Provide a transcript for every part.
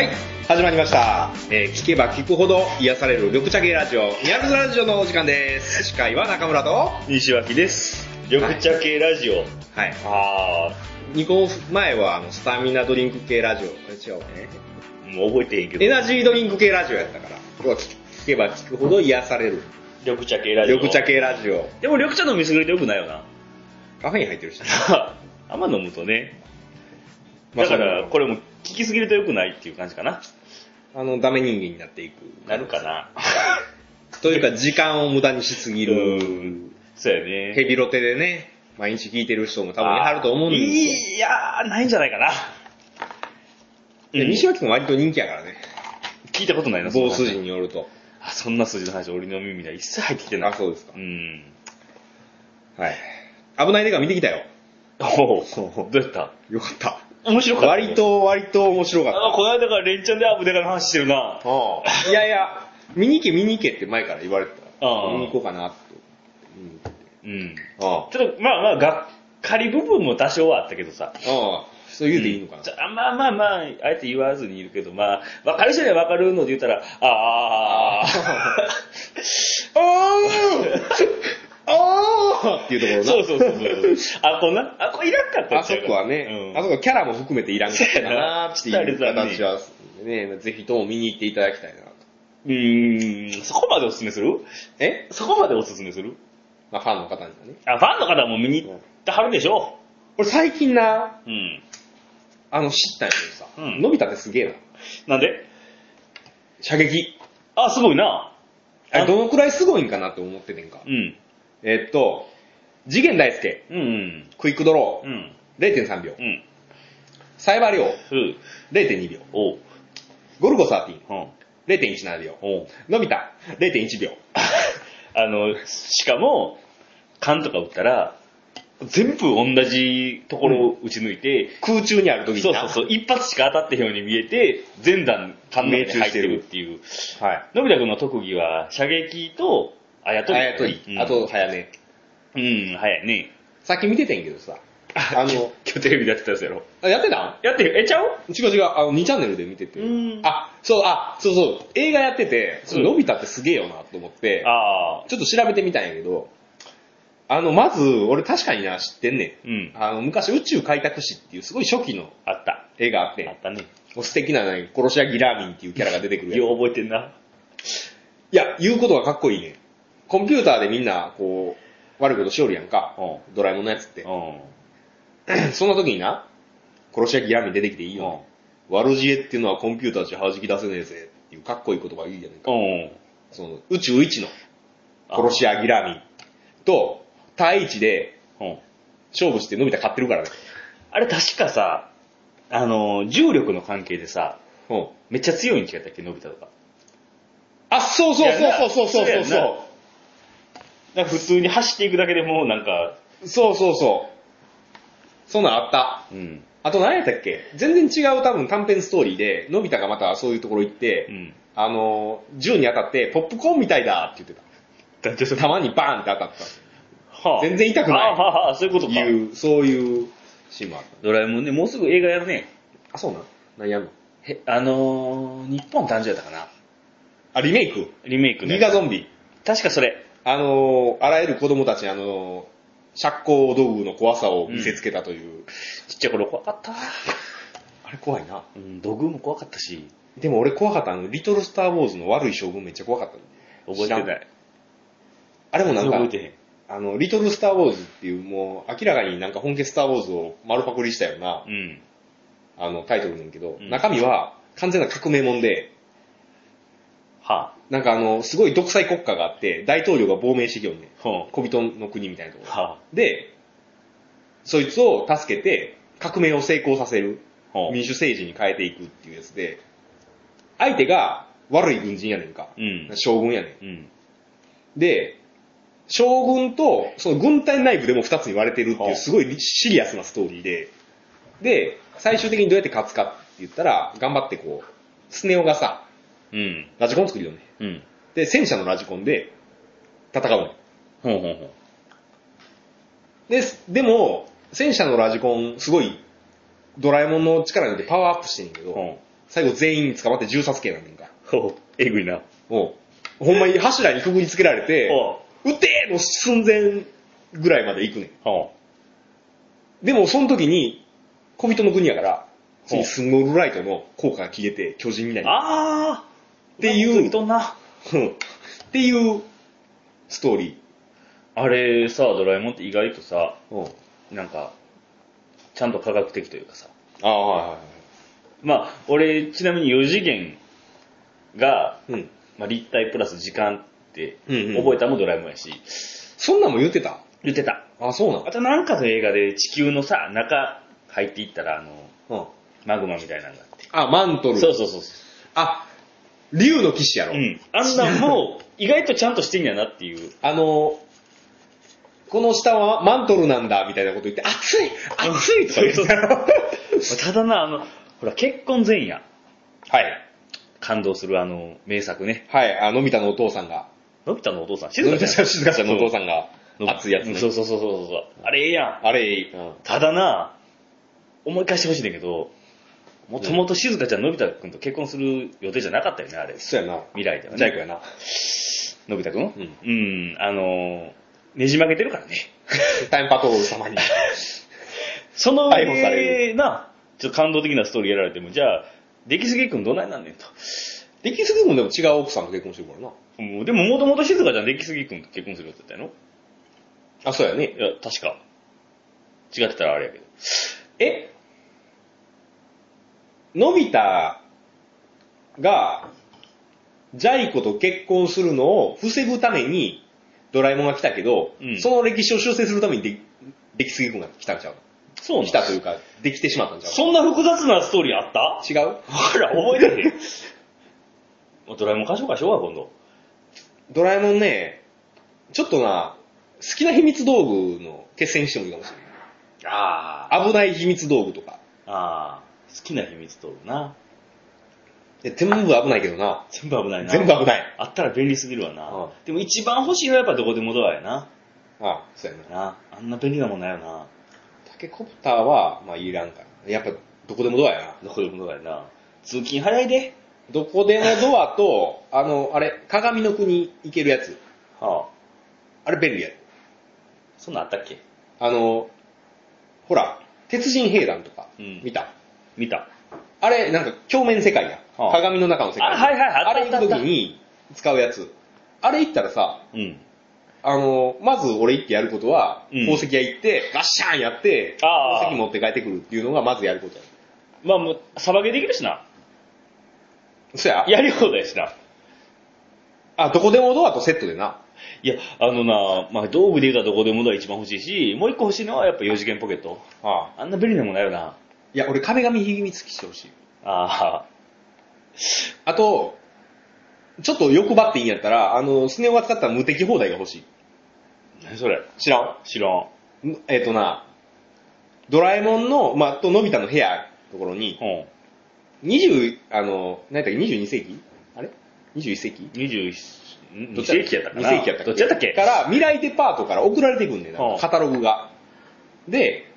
はい、始まりました。えー聞けば聞くほど癒される緑茶系ラジオ、ニャルズラジオのお時間です。司会は中村と、は西脇です。緑茶系ラジオ。い、あ2個前はあのスタミナドリンク系ラジオ、違うね。ー、もう覚えてへんけど。エナジードリンク系ラジオやったから、今日は聞聞けば聞くほど癒される緑茶系ラジオ。緑茶系ラジオ。でも緑茶飲みすぎるとよくないよな。カフェイン入ってるしね。あんま飲むとね。まあだから、これも効きすぎるとよくないっていう感じかな。あの、ダメ人間になっていく。なるかな。というか、時間を無駄にしすぎうる。ん。そうやね。ヘビロテでね、毎日聞いてる人も多分いはると思うんですよ。いやー、ないんじゃないかな。で西脇君割と人気やからね。聞いたことないな、某筋によると。あ、そんな筋の話、俺の耳には一切入ってきてない。あ、そうですかう。ん。はい。危ないデカ見てきたよ。おうどうやった？よかった。面白かった。割。と、割と面白かっあ、この間からレンチャンでアブデカの話してるな。た。いやいや、見に行け見に行けって前から言われてた。ああ見に行こうかなって。うん。あちょっと、まあまあ、がっかり部分も多少はあったけどさ。あ。ああ。そう言うていいのかな。ちょあまあまあまあ、あえて言わずにいるけど、まあ、分かる人には分かるので言ったら、ああ、ああ ああっていうところな。そうそうそうそう。あ、こんな、あ、これいらんかったあそこはね、あうんそこはキャラも含めていらんかったなっていう形は、ね、ぜひとも見に行っていただきたいなと。うーん、そこまでおすすめする？え？そこまでおすすめする？まあファンの方にはね。あ、ファンの方も見に行ってはるでしょ俺最近な、うん。あの、知ったんやけどさ、うんのび太ってすげえな。なんで？射撃。あ、すごいな。あれあどのくらいすごいんかなって思っててんか。うん。えっと、次元大介、うんうん。クイックドロうん。ー、0.3秒。うん。サイバー量、ふう。0.2秒。おう。ゴルゴ13、うん。0.17秒。おう。のび太、0.1秒。あの、しかも、缶とか撃ったら、全部同じところを撃ち抜いて、空中にある時にな。そうそうそう、一発しか当たってへんように見えて、全弾缶の中に入ってるっていう。はい。のび太くんの特技は、射撃と、あやとり。あやとり、うんあと、早寝。うん、早いね。さっき見ててんけどさ、あの、今日テレビでやってたやつやろ。あやってたやってる、えちゃう？違う違う、あの、2チャンネルで見てて。うんあ、そう、あ、そうそう、映画やってて、そのび太ってすげえよなと思って、ああ。ちょっと調べてみたんやけど、あの、まず、俺確かにな、知ってんねん。うん。あの、昔宇宙開拓史っていうすごい初期のあった。絵があってあ、ったね。もう素敵な、ね、殺し屋ギラーミンっていうキャラが出てくるやつよう覚えてんな。いや、言うことがかっこいいね。コンピューターでみんな、こう、悪いことしよるやんか。うドラえもんのやつって。うん。そんな時にな、殺し屋ギラーミン出てきていいよ、悪知恵っていうのはコンピューターじゃ弾き出せねえぜっていうかっこいい言葉がいいじゃないか。うん。その、宇宙一の殺し屋ギラーミンと、対一でうん。勝負してのび太勝ってるからね。あれ確かさ、あの、重力の関係でさ、うん。めっちゃ強いん違ったっけ、のび太とか。あ、そうそうそうそうそうそうそうそうななんか普通に走っていくだけでもうなんか、そうそうそう。そんなんあった。うん。あと何やったっけ？全然違う多分短編ストーリーで、のび太がまたそういうところ行って、うん。あの、銃に当たって、ポップコーンみたいだって言ってだってそた。弾にバーンって当たった。はあ全然痛くないあはあはあ、そういうことか。いう、そういうシーンもあった。ドラえもんね、もうすぐ映画やるね。あ、そうなん何やんの？へ、あのー、日本誕生やったかな。あ、リメイク？リメイクね。ギガゾンビ。確かそれ。あのー、あらゆる子供たちにあのー、釈光道具の怖さを見せつけたという。ちっちゃい頃怖かった。あれ怖いな。うん、土偶も怖かったし、でも俺怖かったあの、リトルスターウォーズの悪い将軍めっちゃ怖かったの覚えてない。あれもなんか覚え、てへん。あの、リトルスターウォーズっていうもう明らかになんか本家スターウォーズを丸パクリしたような、うん。あの、タイトルなんけど、うん中身は完全な革命もんで、はなんかあの、すごい独裁国家があって、大統領が亡命してきよんねん。あ。ほ小人の国みたいなところ。う。はで、そいつを助けて、革命を成功させる、あ。ほう。民主政治に変えていくっていうやつで、相手が悪い軍人やねんか。うん。将軍やねん。うん。で、将軍と、その軍隊内部でも二つに割れてるっていう、はあすごいシリアスなストーリーで、で、最終的にどうやって勝つかって言ったら、頑張ってこう、スネ夫がさ、うん。ラジコン作るよね。うん。で、戦車のラジコンで戦うの。ほうほうほで、でも、戦車のラジコン、すごい、ドラえもんの力によってパワーアップしてんけど、う。ほ最後全員捕まって銃殺刑なんねんか。ほう、えぐいな。おうほんまに柱にくぐりつけられて、ほ撃てーの寸前ぐらいまで行くねん。う。ほでもその時に、小人の国やから、ほうスモールライトの効果が消えて巨人になう。り、あっていうとんな。うんっていうストーリあれさ、ドラえもんって意外とさ、ー。うん。なんか、ちゃんと科学的というかさ。ああ、はいはいはい。まあ、俺、ちなみに4次元が、うん。まあ、立体プラス時間ってうんうん覚えたのもドラえもんやし、そんなんも言ってた？言ってた。あ、そうなんあとなんかの映画で地球のさ、中入っていったら、あの、うん。マグマみたいなのがあって。あ、マントル。そうそうそうそあ、竜の騎士やろ。う。うん。あんなんも、意外とちゃんとしてんやなっていう。あの、この下はマントルなんだ、みたいなこと言って、熱い熱いとか言ってたただな、あの、ほら、結婚前夜、はい。感動するあの、名作ね。はい、あ、のび太のお父さんが。のび太のお父さん、静香ちゃん、静香ちゃん。のお父さんが、うん熱いやつね。そうそうそうそうそう。あれええやん。あれ、うん。ただな、思い返してほしいんだけど、もともと静香ちゃん、のび太くんと結婚する予定じゃなかったよね、あれ。そうやな。未来ではね。ジャイクやな。のび太くん？うんうん、あのー、ねじ曲げてるからね。タイムパトロール様に。その上な、ちょっと感動的なストーリーやられても、じゃあ、出来すぎくんどないなんねんと。できすぎもでも違う奥さんと結婚してるからな。でも、もともと静香ちゃん、出来すぎくんと結婚する予定だったやろあ、そうやね。いや、確か。違ってたらあれやけど。え？のび太が、ジャイ子と結婚するのを防ぐために、ドラえもんが来たけど、うんその歴史を修正するためにで、できすぎくんが来たんちゃうそうなん来たというか、できてしまったんちゃうそんな複雑なストーリーあった？違う？ほら、覚えてへん。もうドラえもん貸しようかしようか、今度。ドラえもんね、ちょっとな、好きな秘密道具の決戦にしてもいいかもしれああ。ない。危ない秘密道具とか。ああ。好きな秘密道具な。いや全部危ないけどな。全部危ないな。全部危ない。あったら便利すぎるわな。うんでも一番欲しいのはやっぱどこでもドアやな。ああ、そうやな。な。あんな便利なもんないよな。タケコプターは、まあいらんから。やっぱ、どこでもドアやな。どこでもドアやな。通勤早いで。どこでもドアと、あの、あれ、鏡の国行けるやつ。はあ。あれ便利やで。そんなんあったっけ？あの、ほら、鉄人兵団とか、うん見た？見た。あれ、なんか鏡面世界や。はあ鏡の中の世界。あはいはいあったあれ行くときに使うやつ。あれ行ったらさ、うん。あの、まず俺行ってやることは、うん宝石屋行って、ガッシャーンやって、ああ宝石持って帰ってくるっていうのがまずやることや。まあもう、サバゲーできるしな。そややり放題やしな。あ、どこでもドアとセットでな。いや、あのな、まあ道具で言うたらどこでもドア一番欲しいし、もう一個欲しいのはやっぱ4次元ポケット。あああんな便利なもんないよな。いや、俺壁紙秘密基地してほしい。ああと、ちょっと欲張っていいんやったら、あの、スネ夫が使った無敵放題が欲しい。あ。何それ？知らん？知らん。んえっ、とな、ドラえもんの、まあ、とのび太の部屋のところに、うん。20、あの、何やったっけ、22世紀？あれ ?21 世紀？21、2どっち世紀やったかな2世紀やったっけ？どっちやったっけ？から、未来デパートから送られてくんねんな、はあカタログが。で、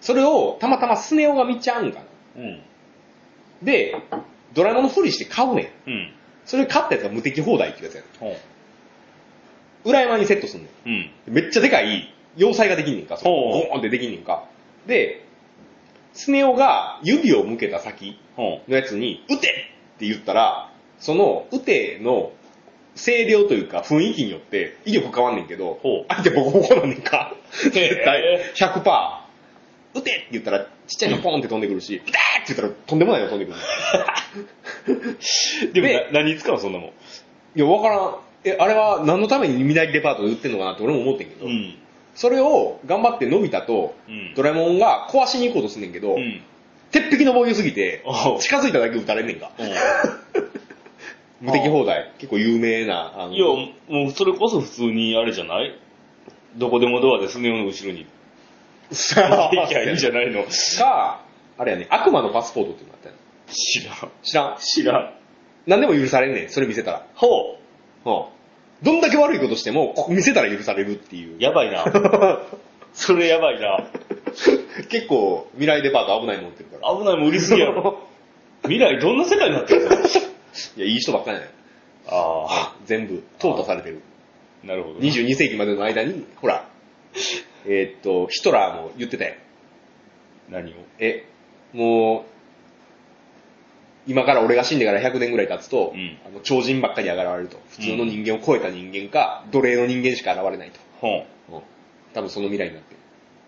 それをたまたまスネ夫が見ちゃうんかな。うん。で、ドラえもんのふりして買うねん。うん。それ買ったやつが無敵放題っていうやつやね。ん。裏山にセットすんねうん。ん。めっちゃでかい要塞ができんねんか。そうゴーンってできんねんか。で、スネ夫が指を向けた先ほのやつに、撃てって言ったら、その、撃ての声量というか雰囲気によって威力変わんねんけどほう、相手ボコボコなんねんか。絶対へ、100%。撃てって言ったら、ちっちゃいのポンって飛んでくるし、撃てって言ったらとんでもないの飛んでくる。う。でもでな、何に使うのそんなもん？いや、わからん。え、あれは何のために未来デパートで売ってんのかなって俺も思ってんけど、うん。それを頑張ってのび太とうんドラえもんが壊しに行こうとすんねんけど、うん。鉄壁の防御すぎて近づいただけ撃たれんねんか。無敵放題。結構有名な、いや、もうそれこそ普通にあれじゃない？どこでもドアでスネ夫の後ろに。さできゃいいんじゃないのか、あれやね、悪魔のパスポートっていうのがあったよ。知らん。知らん。知らん。何でも許されんねん、それ見せたら。ほうん。どんだけ悪いことしても、こ見せたら許されるっていうう。。やばいな。それやばいな。結構、未来デパート危ないもんってるから。危ないもん売りすぎやろ。未来どんな世界になってるの？いや、いい人ばっかりじゃない。あ全部、淘汰されてる。あ、なるほど。22世紀までの間に、ほら、えーっと、ヒトラーも言ってたよ。何を？え、もう、今から俺が死んでから100年ぐらい経つと、うんあの超人ばっかり現れると。普通の人間を超えた人間か、奴隷の人間しか現れないと。ほん。うん多分その未来になって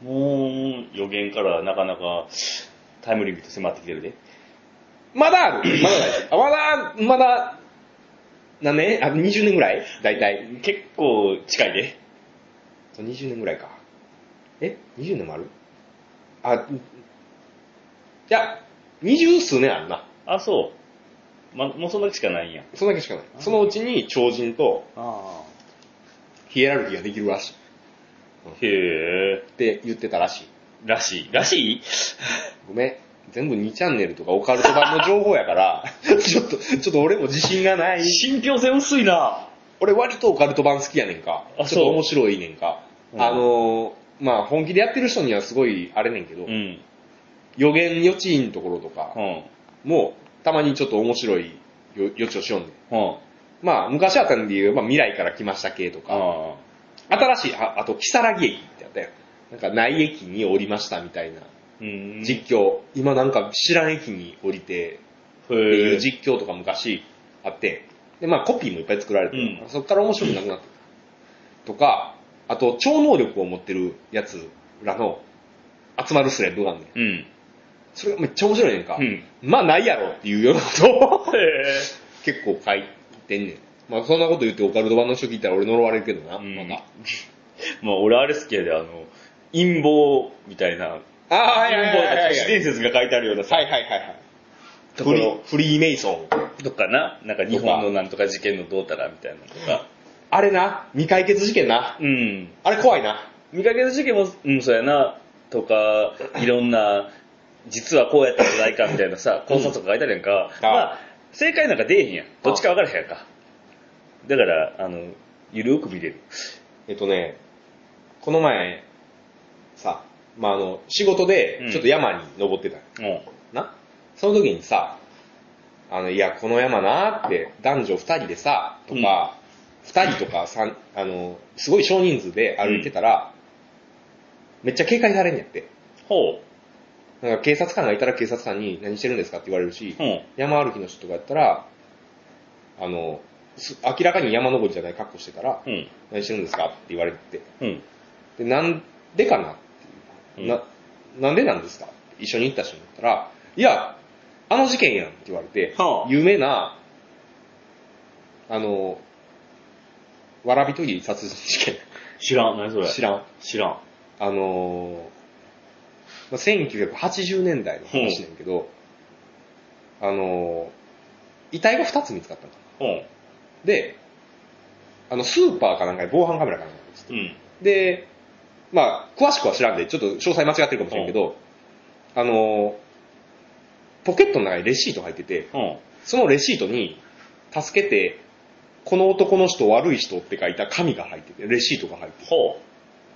る。もう、予言からなかなかタイムリミット迫ってきてるで。まだあるまだ大丈夫。あまだ、まだ、何年？あ、20年ぐらい？大体。結構近いで。20年ぐらいか。え ?20 年もある？あ、いや、二十数年あるな。あ、そう。ま、もうそんだけしかないんや。そんだけしかない。そのうちに超人とあヒエラルキーができるらしい。あ。へえ。って言ってたらしい。らしい。らしい？ごめん。全部2チャンネルとかオカルト版の情報やから、ちょっと、ちょっと俺も自信がない。信憑性薄いな。俺割とオカルト版好きやねんか。あちょっと面白いねんか。うんあのー、まあ本気でやってる人にはすごいあれねんけど、うん。予言予知のところとかうん。も、たまにちょっと面白いよ予知をしよんねん。うん。まあ昔あったんで言う、まあ未来から来ました系とか、あ新しい、ああと、キサラギ駅ってやったよ。なんか内駅に降りましたみたいなうん。実況。今なんか知らん駅に降りて、ってへいうえ。実況とか昔あって、で、まあコピーもいっぱい作られて、うんそこから面白くなくなった。とか、あと超能力を持ってるやつらの集まるスレッドがあんねん。うん。それがめっちゃ面白いねんか。うん。まあないやろっていうようなことを。結構書いてんねん。まあそんなこと言ってオカルト版の人聞いたら俺呪われるけどな、うんまた。まあ俺あれ好きやで、あの、陰謀みたいな、ああ、はいはい陰謀はいはい都市伝説が書いてあるようなさ、はいはいはいはい。ところフリー、メイソン。とかな、なんか日本のなんとか事件のどうたらみたいなのとか。あれな、未解決事件な？うん。あれ怖いな？見かけた事件も、うん、そうやな、とか、いろんな、実はこうやったんじゃないかみたいなさ、考察とか書いてあるやんか。あまあ、正解なんか出えへんやん。どっちか分からへんやんか。だから、あの、ゆるく見れる。えっとね、この前、さ、まああの、仕事でうんちょっと山に登ってた、うん。な？その時にさ、あの、いや、この山なって、男女二人でさ、とか、二、人とか三、あの、すごい少人数で歩いてたら、めっちゃ警戒されんやって。ほなんか警察官がいたら警察官に何してるんですかって言われるし、う。うん。山歩きの人とかやったら、あの、す明らかに山登りじゃない格好してたら、うん。何してるんですかって言われて、うん。で、なんでかなっていう、うんな、なんでなんですか？一緒に行った人に言ったら、いや、あの事件やんって言われて、はあ有名な、あの、わらびとぎ殺人事件、知らん。何それ？知らん。知らん。あのまあ1980年代の話なんやけど、あの遺体が2つ見つかったの。うん。で、あの、スーパーかなんかで防犯カメラかなんかに映ってうん。で、まあ、詳しくは知らんで、ちょっと詳細間違ってるかもしれんけど、あの、ポケットの中にレシート入ってて、うん。そのレシートに、助けて、この男の人悪い人って書いた紙が入ってて、レシートが入ってて、ほ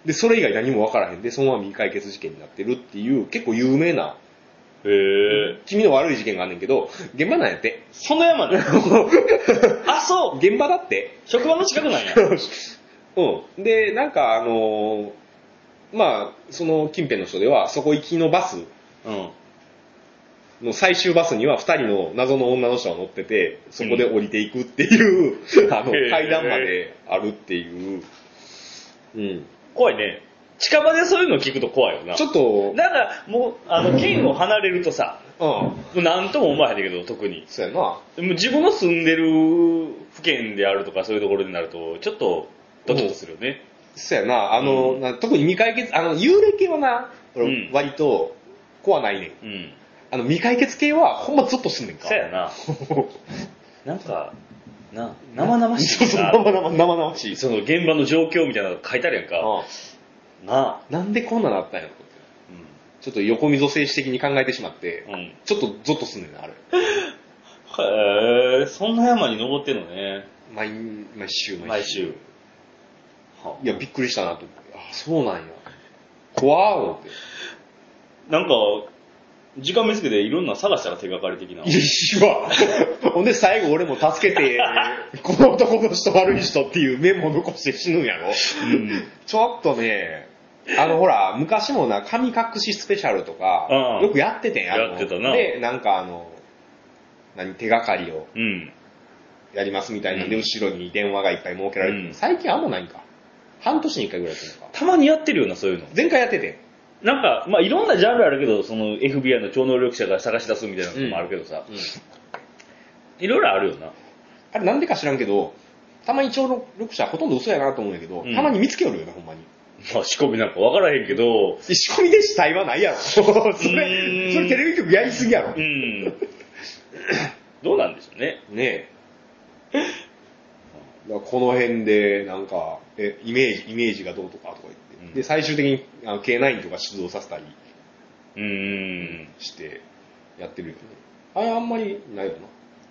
で、それ以外何もわからへんで、そのまま未解決事件になってるっていう、結構有名な、う。へえ。君の悪い事件があんねんけど、現場なんやって。その山ね。あ、そう。現場だって。職場の近くなんや。うん。で、なんかあのーまあ、その近辺の人では、そこ行きのバスうん。の最終バスには二人の謎の女の人が乗ってて、そこで降りていくっていう、あの、階段まであるっていう、うん。怖いね。近場でそういうの聞くと怖いよな。ちょっと、なんか、もう、あの、県を離れるとさ、うん。もうなんとも思わへんけど、特に。そうやな。でも自分の住んでる府県であるとかそういうところになると、ちょっとドキッとするよね。そうやな。あの、うんな特に未解決、あの、幽霊系はな、割と怖ないねん。うん。あの、未解決系はほんまゾッとすんねんか。そうやな。なんか、な、生々しい そうそう、さ、生々生々しい。その現場の状況みたいなの書いてあるやんか。うなあ。んなんでこんななったんやろちょっと横溝静止的に考えてしまって、うん。うん。ちょっとゾッとすんねんな、あれ。へえ、そんな山に登ってんのね。毎、毎週毎週。はいや、びっくりしたなと思って。あ、そうなんや。怖ー思って。なんか、時間見つけていろんな探したら手がかり的な。いいわ。ほんで最後俺も助けて、この男の人悪い人っていうメモ残して死ぬんやろ。うん。ちょっとね、あのほら、昔もな、神隠しスペシャルとかああ、よくやっててんあのやってたなで、なんかあの、何、手がかりをうん。やりますみたいなんで、うん後ろに電話がいっぱい設けられてる、うん最近あんまないんか。半年に一回ぐらいやってるのか。たまにやってるよな、そういうの。前回やっててん。なんか、まあいろんなジャンルあるけど、その FBI の超能力者が探し出すみたいなのもあるけどさ、うんいろいろあるよな。あれなんでか知らんけど、たまに超能力者ほとんど嘘やなと思うんやけど、うんたまに見つけよるよな、ほんまに。まあ仕込みなんかわからへんけど、で仕込みで死体はないやろ。それ、それテレビ局やりすぎやろう。ん。どうなんでしょうね。ねえ。この辺で、なんか、え、イメージ、イメージがどうとかとか言って。うんで、最終的にあの K9 とか出動させたりうーん。してやってるよね。あれあんまりないよ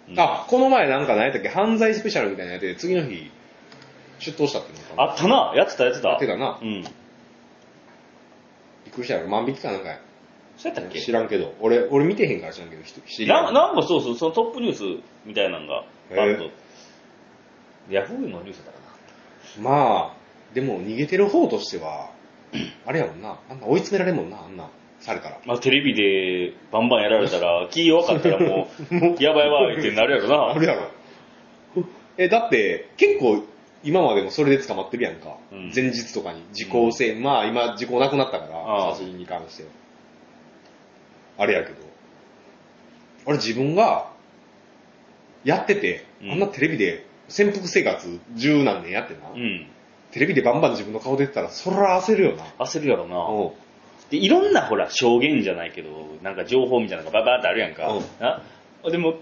うんな。あ、この前なんか何やったっけ？犯罪スペシャルみたいなのやって、次の日、出頭したっていうのかな。あったな、やってたやってた。やってたなうん。びっくりしたよ。万引きかなんかやそうやったっけ？知らんけど。俺、俺見てへんから知らんけど、人知り合いななんかそうそう、そのトップニュースみたいなのが、バッと。ヤフーのニュースだったかな。まあ、でも逃げてる方としては、あれやもんな。あんな追い詰められるもんな、あんな、されたら。まあテレビでバンバンやられたら、気弱かったらもう、やばいやばいってなるやろな。あるやろ。え、だって、結構、今までもそれで捕まってるやんか。うん前日とかに。時効性、まあ今、時効なくなったから、殺人に関しては。あれやけど。あれ自分が、やってて、うんあんなテレビで、潜伏生活十何年やってな、うん。テレビでバンバン自分の顔出てたら、そら焦るよな。焦るやろな。うんで、いろんなほら、証言じゃないけど、なんか情報みたいなのがババーってあるやんか。うんな？でも、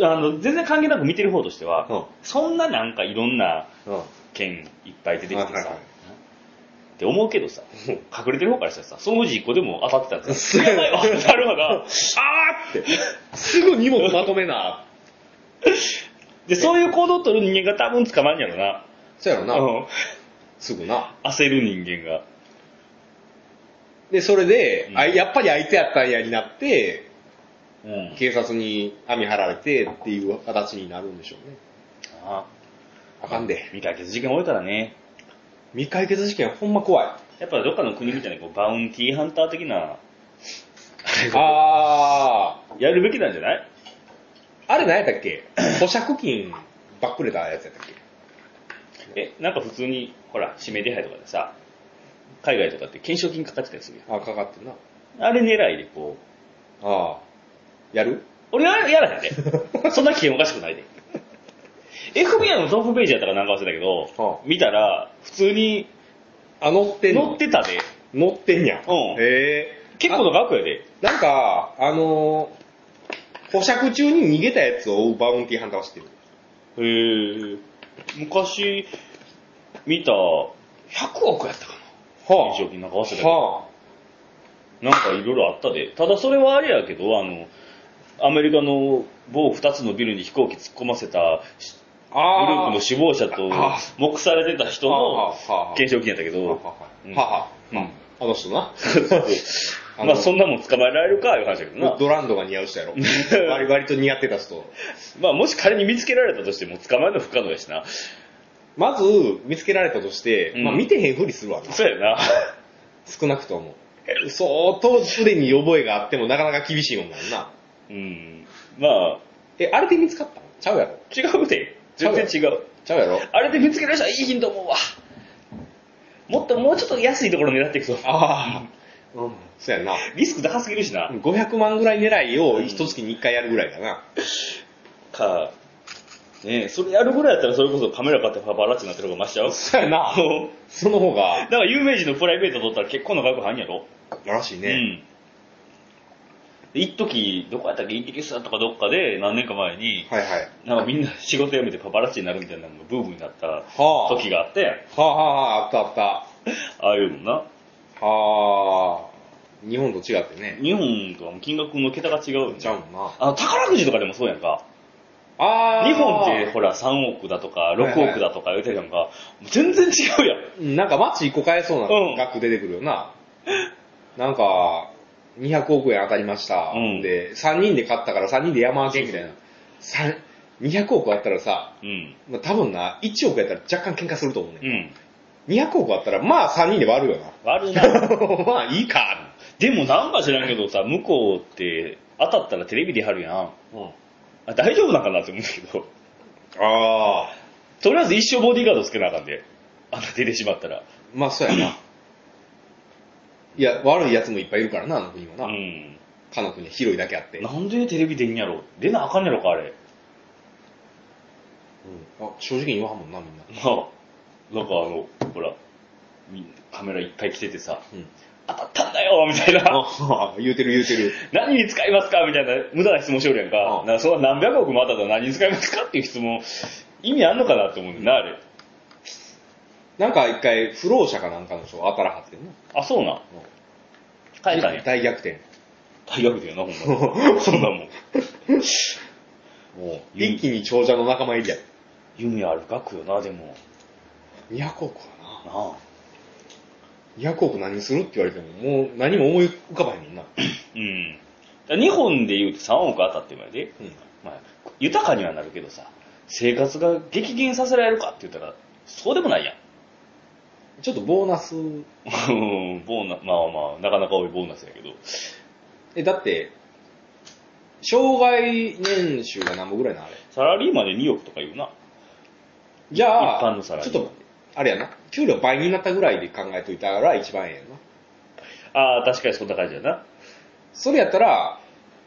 あの、全然関係なく見てる方としては、うんそんななんかいろんなうん。件いっぱい出てきてさ、はいはいはいって思うけどさ、うん隠れてる方からしたらさ、そのうち一個でも当たってたらさ、そうやばいわってなるわな。あーって、すぐ荷物まとめな。で、そういう行動を取る人間が多分捕まんやろな。そうやろな。うんすぐな。焦る人間が。で、それで、うんあやっぱりあいつやったんやになって、うん。警察に網張られてっていう形になるんでしょうね。ああかんで。未解決事件多いからね。未解決事件ほんま怖い。やっぱどっかの国みたいにこうバウンティーハンター的な、あやるべきなんじゃない？ー、あれ何やったっけ？保釈金ばっくれたやつやったっけ？え、なんか普通に、ほら、指名手配とかでさ、海外とかって懸賞金かかってたりするやあ、かかってるな。ん。あれ狙いでこう、ああ。やる？俺はやらへんで。そんな危険おかしくないで。FBI のトップページやったかなんか忘れたけど、は見たら、普通にあ、乗ってんの？乗ってたで。乗ってんやん。うんへえ。結構な額やで。なんか、あのー保釈中に逃げたやつを追うバウンティーハンターは知ってる。へえ。昔、見た、100億やったかな。は懸賞金なんか忘れたけど。はなんかいろいろあったで。ただそれはあれやけど、あの、アメリカの某2つのビルに飛行機突っ込ませたあ。グルあープの首謀者とあ目されてた人のはあ懸賞金やったけはど、うんあの人な。まあそんなもん捕まえられるかいう話だけどな。ドランドが似合う人やろ。割割と似合ってた人。まあもし仮に見つけられたとしても捕まえるの不可能やしな。まず、見つけられたとして、うんまあ見てへんふりするわな。そうやな。少なくとも。相当腕に覚えがあってもなかなか厳しいもんだもんな。うん。まあ、え、あれで見つかったの？ちゃうやろ違うで。全然違う。ちゃうやろあれで見つけられたらいいヒント思うわ。もっともうちょっと安いところ狙っていくと。ああ。うん。そうやな。リスク高すぎるしな。500万ぐらい狙いを一月に1回やるぐらいだな。か、ねえ、それやるぐらいやったらそれこそカメラ買ってパパラッチになってる方がマシちゃう？そうやな。その方がだ、から有名人のプライベート撮ったら結構な額入んやろ？らしいね。うん。で一時どこやったっけイギリスだとかどっかで何年か前に、はいはい。なんかみんな仕事辞めてパパラッチになるみたいなのがブームになったはあ。時があって、はあはあはあ、あったあった。ああいうのな。はあ。日本と違ってね。日本とは金額の桁が違うんちゃうもんな。あの、宝くじとかでもそうやんか。ああ。日本ってほら3億だとか6億だとか言うてるやんか。全然違うやん。なんか街一個買えそううんな額出てくるよな。なんか、200億円当たりました。うんで、3人で買ったから3人で山分けみたいな。さ200億あったらさ、うん。まあ、多分な、1億やったら若干喧嘩すると思うね。うん。200億あったら、まあ3人で割るよ悪いな。な。まあいいか。でもなんか知らんけどさ、向こうって当たったらテレビでやるやん。うん。あ大丈夫なんかなって思うけど。ああ。とりあえず一生ボディーガードつけなあかんで。あんな出てしまったら。まあそうやな。いや、悪い奴もいっぱいいるからな、あの国はな。うん。かの国は広いだけあって。なんでテレビ出んやろ？出なあかんやろか、あれ。うんあ正直に言わはんもんな、みんな。まあ、なんかあの、ほら、みんカメラいっぱい来ててさ、うん。当たったんだよみたいな。あ 言うてる言うてる。何に使いますかみたいな無駄な質問しよるやんか。うんなんかその何百億も当たったら何に使いますかっていう質問、意味あんのかなって思うんだよな、あれ。なんか一回、不老者かなんかの人が当たらはってんな。あ、そうなん？変えたんや。大逆転。大学だよな、ほんま。そんなもん。もう、一気に長者の仲間入りや。夢ある額よな、でも。200億はな。なあ。200億何するって言われても、もう何も思い浮かばへんねんな。うん。だ日本で言うと3億当たってまで、うん。まあ、豊かにはなるけどさ、生活が激減させられるかって言ったら、そうでもないやん。ちょっとボーナス、うんボーナまあまあ、なかなか多いボーナスやけど。え、だって、障害年収が何ぼぐらいなあれ？サラリーマンで2億とか言うな。じゃあ、一般のサラリーマンちょっと、あれやな。給料倍になったぐらいで考えといたら一番ええやんな。ああ、確かにそんな感じやな。それやったら、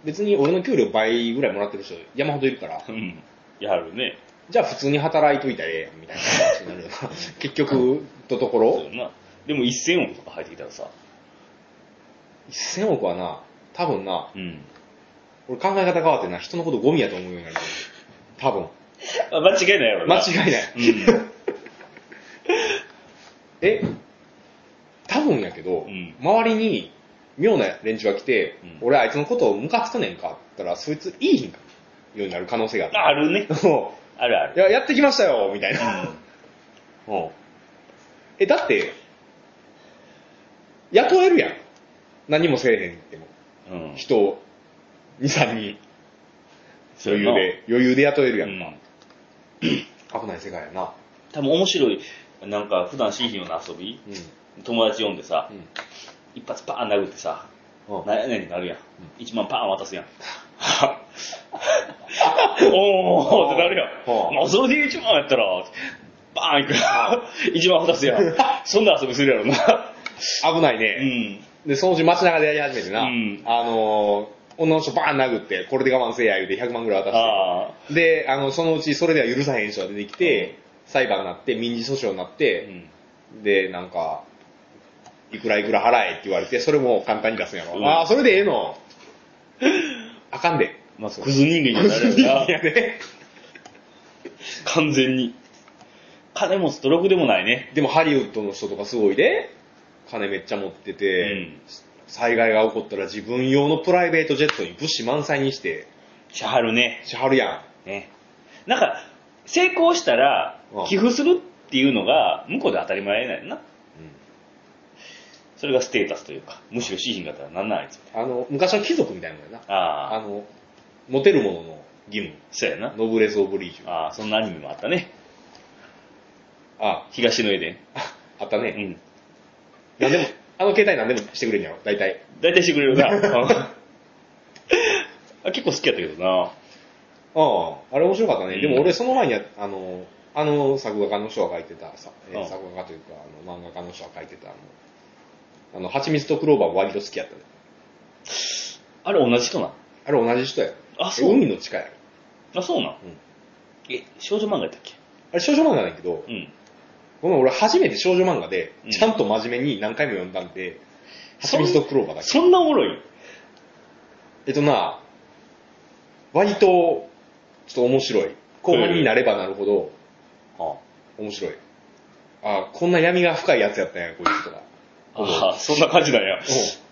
別に俺の給料倍ぐらいもらってる人山ほどいるから、うん。やはるね。じゃあ普通に働いといたらええやんみたいな話になるよな。結局、のところそう、やな。でも1000億とか入ってきたらさ。1000億はな、多分な、うん。俺考え方変わってな、人のことゴミやと思うようになる。多分。あ間違いないやろな。間違いない。うん。え多分やけど、うん周りに妙な連中が来て、うん俺あいつのことをムカつかねんかって言ったら、そいついいひんかようになる可能性がある。あるね。も あるあるう。いや、やってきましたよみたいな。うんえ、だって、雇えるやん。何もせえへんっても。うん。人を、2、3人、余裕で、余裕で雇えるやうんか。危ない世界やな。多分面白い、なんか普段しいひんような遊び、うん。友達呼んでさ、うん。一発パーン殴ってさ、うんなんやねんってなるやん。1万パーン渡すやん。おーってなるやはあん。まあ、それで1万やったら、バーンいくら、1万渡すやん。そんな遊びするやろな。危ないうん。ね。で、そのうち街中でやり始めてな、うんあのー、女の人バーン殴って、これで我慢せえや言うて100万ぐらい渡して。で、あの、そのうちそれでは許さへん人が出てきて、裁判になって、民事訴訟になっうて、ん。で、なんか、いくらいくら払えって言われて、それも簡単に出すんやろ。うんああ、それでええの。あかんで。まあ、クズ人間になるやろな。やで。完全に。金持つとろくでもないね。でもハリウッドの人とかすごいで、金めっちゃ持ってて、うん災害が起こったら自分用のプライベートジェットに物資満載にして、しはるね。しはるやん。ね。なんか、成功したらうん、寄付するっていうのが、向こうで当たり前なんやな。それがステータスというか、むしろしひんかったらなんなんあいつ。あの、昔は貴族みたいなもんやな。ああ、あの、持てるものの義務。そうやな。ノブレス・オブリージュ。ああ、そんなアニメもあったね。あ、東の絵で。ああったね。うん。なんでも、あの携帯なんでもしてくれんやろ、大体。大体してくれるな。あ結構好きやったけどな。ああ、あれ面白かったね。うんでも俺その前にあ、あの、あの作画家の人が書いてたさ、えーうん作画家というか、あの漫画家の人が書いてたあの、あの、蜂蜜とクローバーも割と好きやったね。あれ同じ人なんあれ同じ人やろ。あ、そう。海の近。あ、そうなん、え、少女漫画やったっけ？あれ少女漫画なんやけど、うん。ごめん俺初めて少女漫画でうん、ちゃんと真面目に何回も読んだんで、蜂蜜とクローバーだけ。そんなおもろい？えっとな、割と、ちょっと面白い。後半になればなるほど、あ面白い。あこんな闇が深いやつやったんや、こいつとか。あ、そんな感じなんや。へ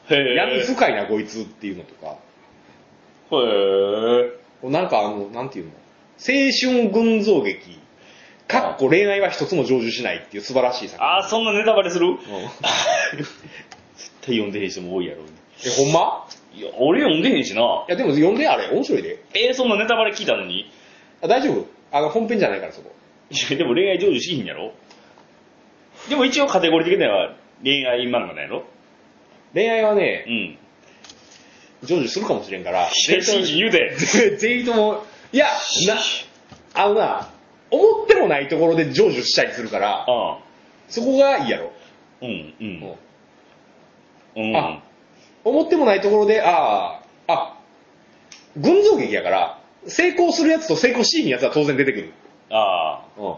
え。闇深いな、こいつっていうのとか。へえ。なんかあの、なんていうの？青春群像劇。かっこ恋愛は一つも成就しないっていう素晴らしい作品。ああ、そんなネタバレする？うん 絶対読んでへん人も多いやろ。え、ほんま？いや、俺読んでへんしな。いや、でも読んであれ、面白いで。えー、そんなネタバレ聞いたのに？いあ大丈夫あの、本編じゃないから、そこ。や、でも恋愛成就しひんやろでも一応カテゴリー的には恋愛漫画なんやろ？恋愛はうね、ん。成就するかもしれんから、いや、しん言うで。全員とも、いや、な、あのな、思ってもないところで成就したりするから、ああ。そこがいいやろ。うん、う。うんうん。あ思ってもないところで、ああ、あ、群像劇やから、成功するやつと成功しいんやつは当然出てくる。ああ。う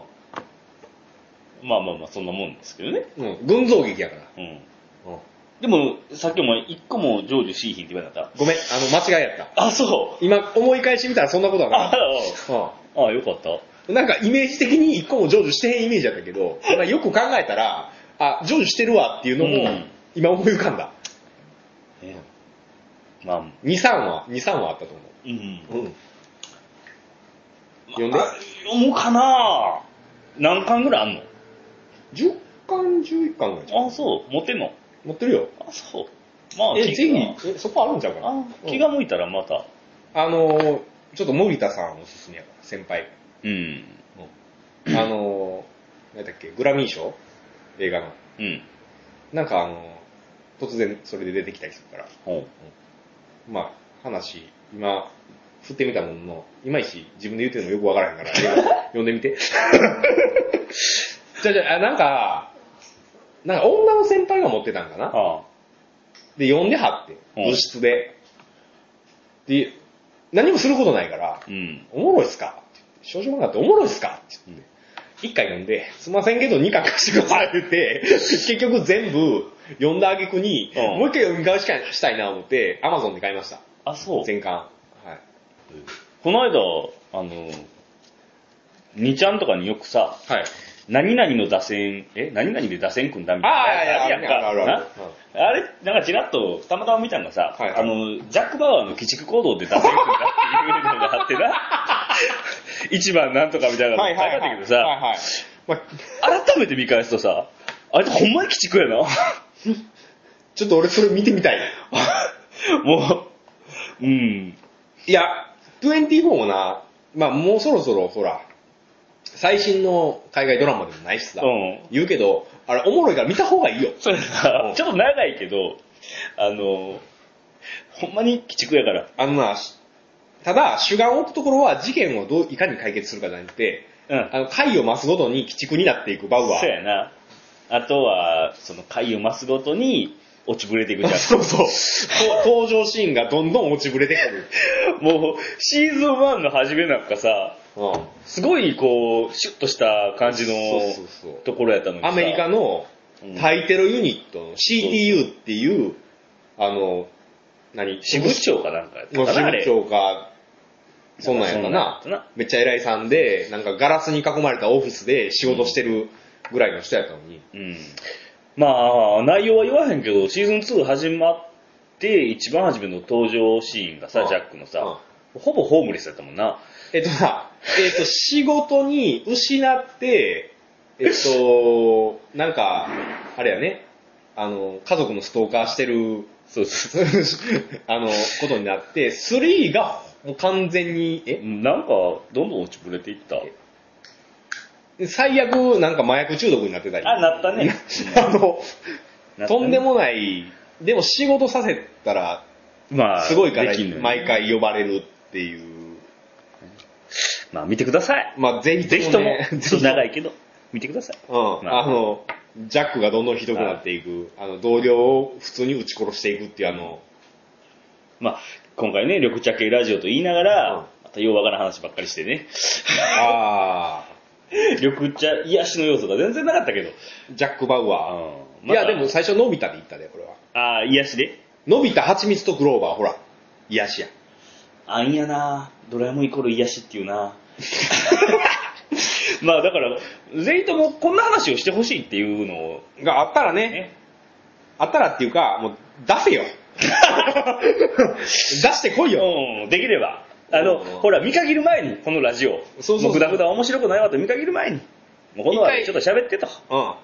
まあまあまあ、そんなもんですけどね。ん。うん。群像劇やから。うん。うん。でも、さっきも一個も成就しひんって言わなかっごめん、あの、間違いやった。た。あ、そう。今、思い返してみたらそんなことはなあかった。あ、ああ、よかった。うん。なんか、イメージ的に一個も成就してへんイメージやったけど、まあよく考えたら、あ、成就してるわっていうのもうん、今思い浮かんだ。えまあ、2、3は、2、3はあったとうん。思う。うん。読んであ読もうかな何巻ぐらいあんの？10巻、11巻ぐらいじゃん。あ、そう。持ってんの？持ってるよ。あ、そう。まあ、え、気ぜひが、え、そこあるんちゃうかな？あ気が向いたらまた。あのー、ちょっと森田さんおすすめやから、先輩。うん。あのー、何だっけ、グラミー賞？映画の。うん。なんかあのー、突然それで出てきたりするから。ほまあ、話、今、振ってみたものの、いまいち自分で言ってるのよくわからへんから、読んでみて。じゃあじゃあ、なんか、なんか女の先輩が持ってたんかう。なあで、読んではって、うん部室で。で、何もすることないから、うん。おもろいっすか？って言って少女漫画っておもろいっすか？って言って。一回読んで、すいませんけど二巻貸してくださいって言って、結局全部読んだ挙句に、うんもう一回読み返ししたいなと思って、アマゾンで買いました。あ、そう。全巻。はい。この間、あの、2ちゃんとかによくさ、はい。何々の打線、え何々で打線組んだみたいなああ、いやあるやんか。あるあるある。な？あれ、なんかちらっと、たまたま見たのがさ、はいはいあの、ジャック・バワーの鬼畜行動で打線組んだっていうのがあってな、一番なんとかみたいなのはいはいはい。書いてあったけどさ、はいはい。まあ、改めて見返すとさ、あれほんまに鬼畜やな。ちょっと俺それ見てみたい。もう、うん。いや、24もな、まあもうそろそろほら、最新の海外ドラマでもないしさ、うん言うけど、あれおもろいから見た方がいいよ。そちょっと長いけど、あの、ほんまに鬼畜やから。あのな、しただ、主眼を置くところは事件をどういかに解決するかじゃなくて、うん。あの、回を増すごとに鬼畜になっていくバウアー。そうやな。あとは、その回を増すごとに落ちぶれていくじゃん。そうそう。と登場シーンがどんどん落ちぶれてくる。もう、シーズン1の初めなんかさ、うん。すごいこう、シュッとした感じのそうそうそうところやったのにさ。アメリカのうんタイテロユニットの CTU っていう、あの、何？支部長かなんかやったかなあれ部長か、そんなんやったそんなんなやったな。めっちゃ偉いさんで、なんかガラスに囲まれたオフィスで仕事してるぐらいの人やったのに。うん。まあ、内容は言わへんけど、シーズン2始まって、一番初めの登場シーンがさ、うんジャックのさ、ほぼホームレスやったもんな。えっとな、えっと、仕事に失って、えっと、なんか、あれやね、あの、家族のストーカーしてる、そうそう。あの、ことになって、3がもう完全に、えなんか、どんどん落ちぶれていった？最悪なんか麻薬中毒になってたり。あ、なったね。あの、ねとんでもない、でも仕事させたら、まあ、すごいから毎回呼ばれるっていう。まあ、見てください。まあ、ぜひぜひとも、ねちょっと長いけど、見てください。うん。まああの、ジャックがどんどんひどくなっていく、あの、同僚を普通に撃ち殺していくっていうあの、まあ、今回ね、緑茶系ラジオと言いながら、うんまた弱がな話ばっかりしてね。あ 緑茶癒しの要素が全然なかったけど。ー、ジャック・バウアー。うんいや、でも、最初、のび太で言ったで、これは。ああ、癒しで？のび太、蜂蜜とクローバー、ほら、癒しや。あんやなドラえもんイコール癒しっていうな まあだから、全員ともこんな話をしてほしいっていうのを、があったらね、ね、あったらっていうか、もう、出せよ。出してこいよ。うん、できれば。あの、うんほら、見限る前に、このラジオ。そうそうそうもぐだぐだ面白くないわと見限る前に。もうこの話ちょっと喋ってと。うん。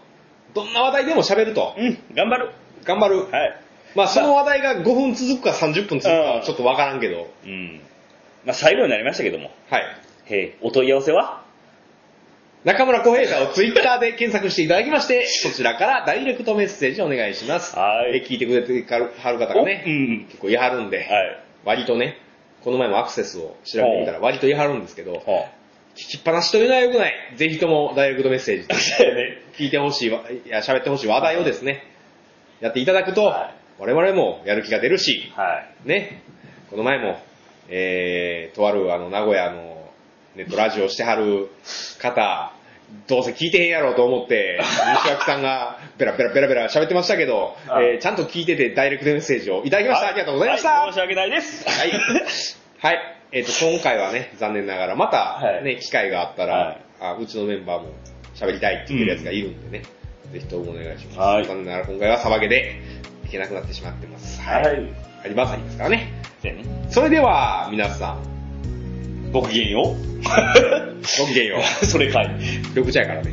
どんな話題でも喋ると。うん、頑張る。頑張る。はい。まあその話題が5分続くか30分続くかうんはちょっとわからんけど、うん。まあ最後になりましたけども。はい。へい、お問い合わせは？中村小平太をツイッターで検索していただきまして、そちらからダイレクトメッセージお願いします。はいえ聞いてくれてはる方がねお、うん。結構言いはるんで、はい。割とね、この前もアクセスを調べてみたら割と言いはるんですけど、は聞きっぱなしというのは良くない。ぜひともダイレクトメッセージであ。そうやね。聞いてほしいわ、いや、喋ってほしい話題をですね、やっていただくと、は我々もやる気が出るし、はい。ね、この前も、えー、とあるあの、名古屋のネットラジオしてはる方、どうせ聞いてへんやろうと思って、西脇さんが ベラベラベラベラ喋ってましたけど、はいえーちゃんと聞いててダイレクトメッセージをいただきました。ありがとうございました。は申し訳ないです。はい。はい。えっ、と、今回はね、残念ながら、またね、はい機会があったら、はいあ、うちのメンバーも喋りたいって言ってるやつがいるんでね、ぜひともお願いします。はい残念ながら今回はサバゲで行けなくなってしまってます。はい。はい。アニバーサリーですからね。そうやね。それでは、皆さん、ごきげんよう。ごきげんよう。それかい。緑茶やからね。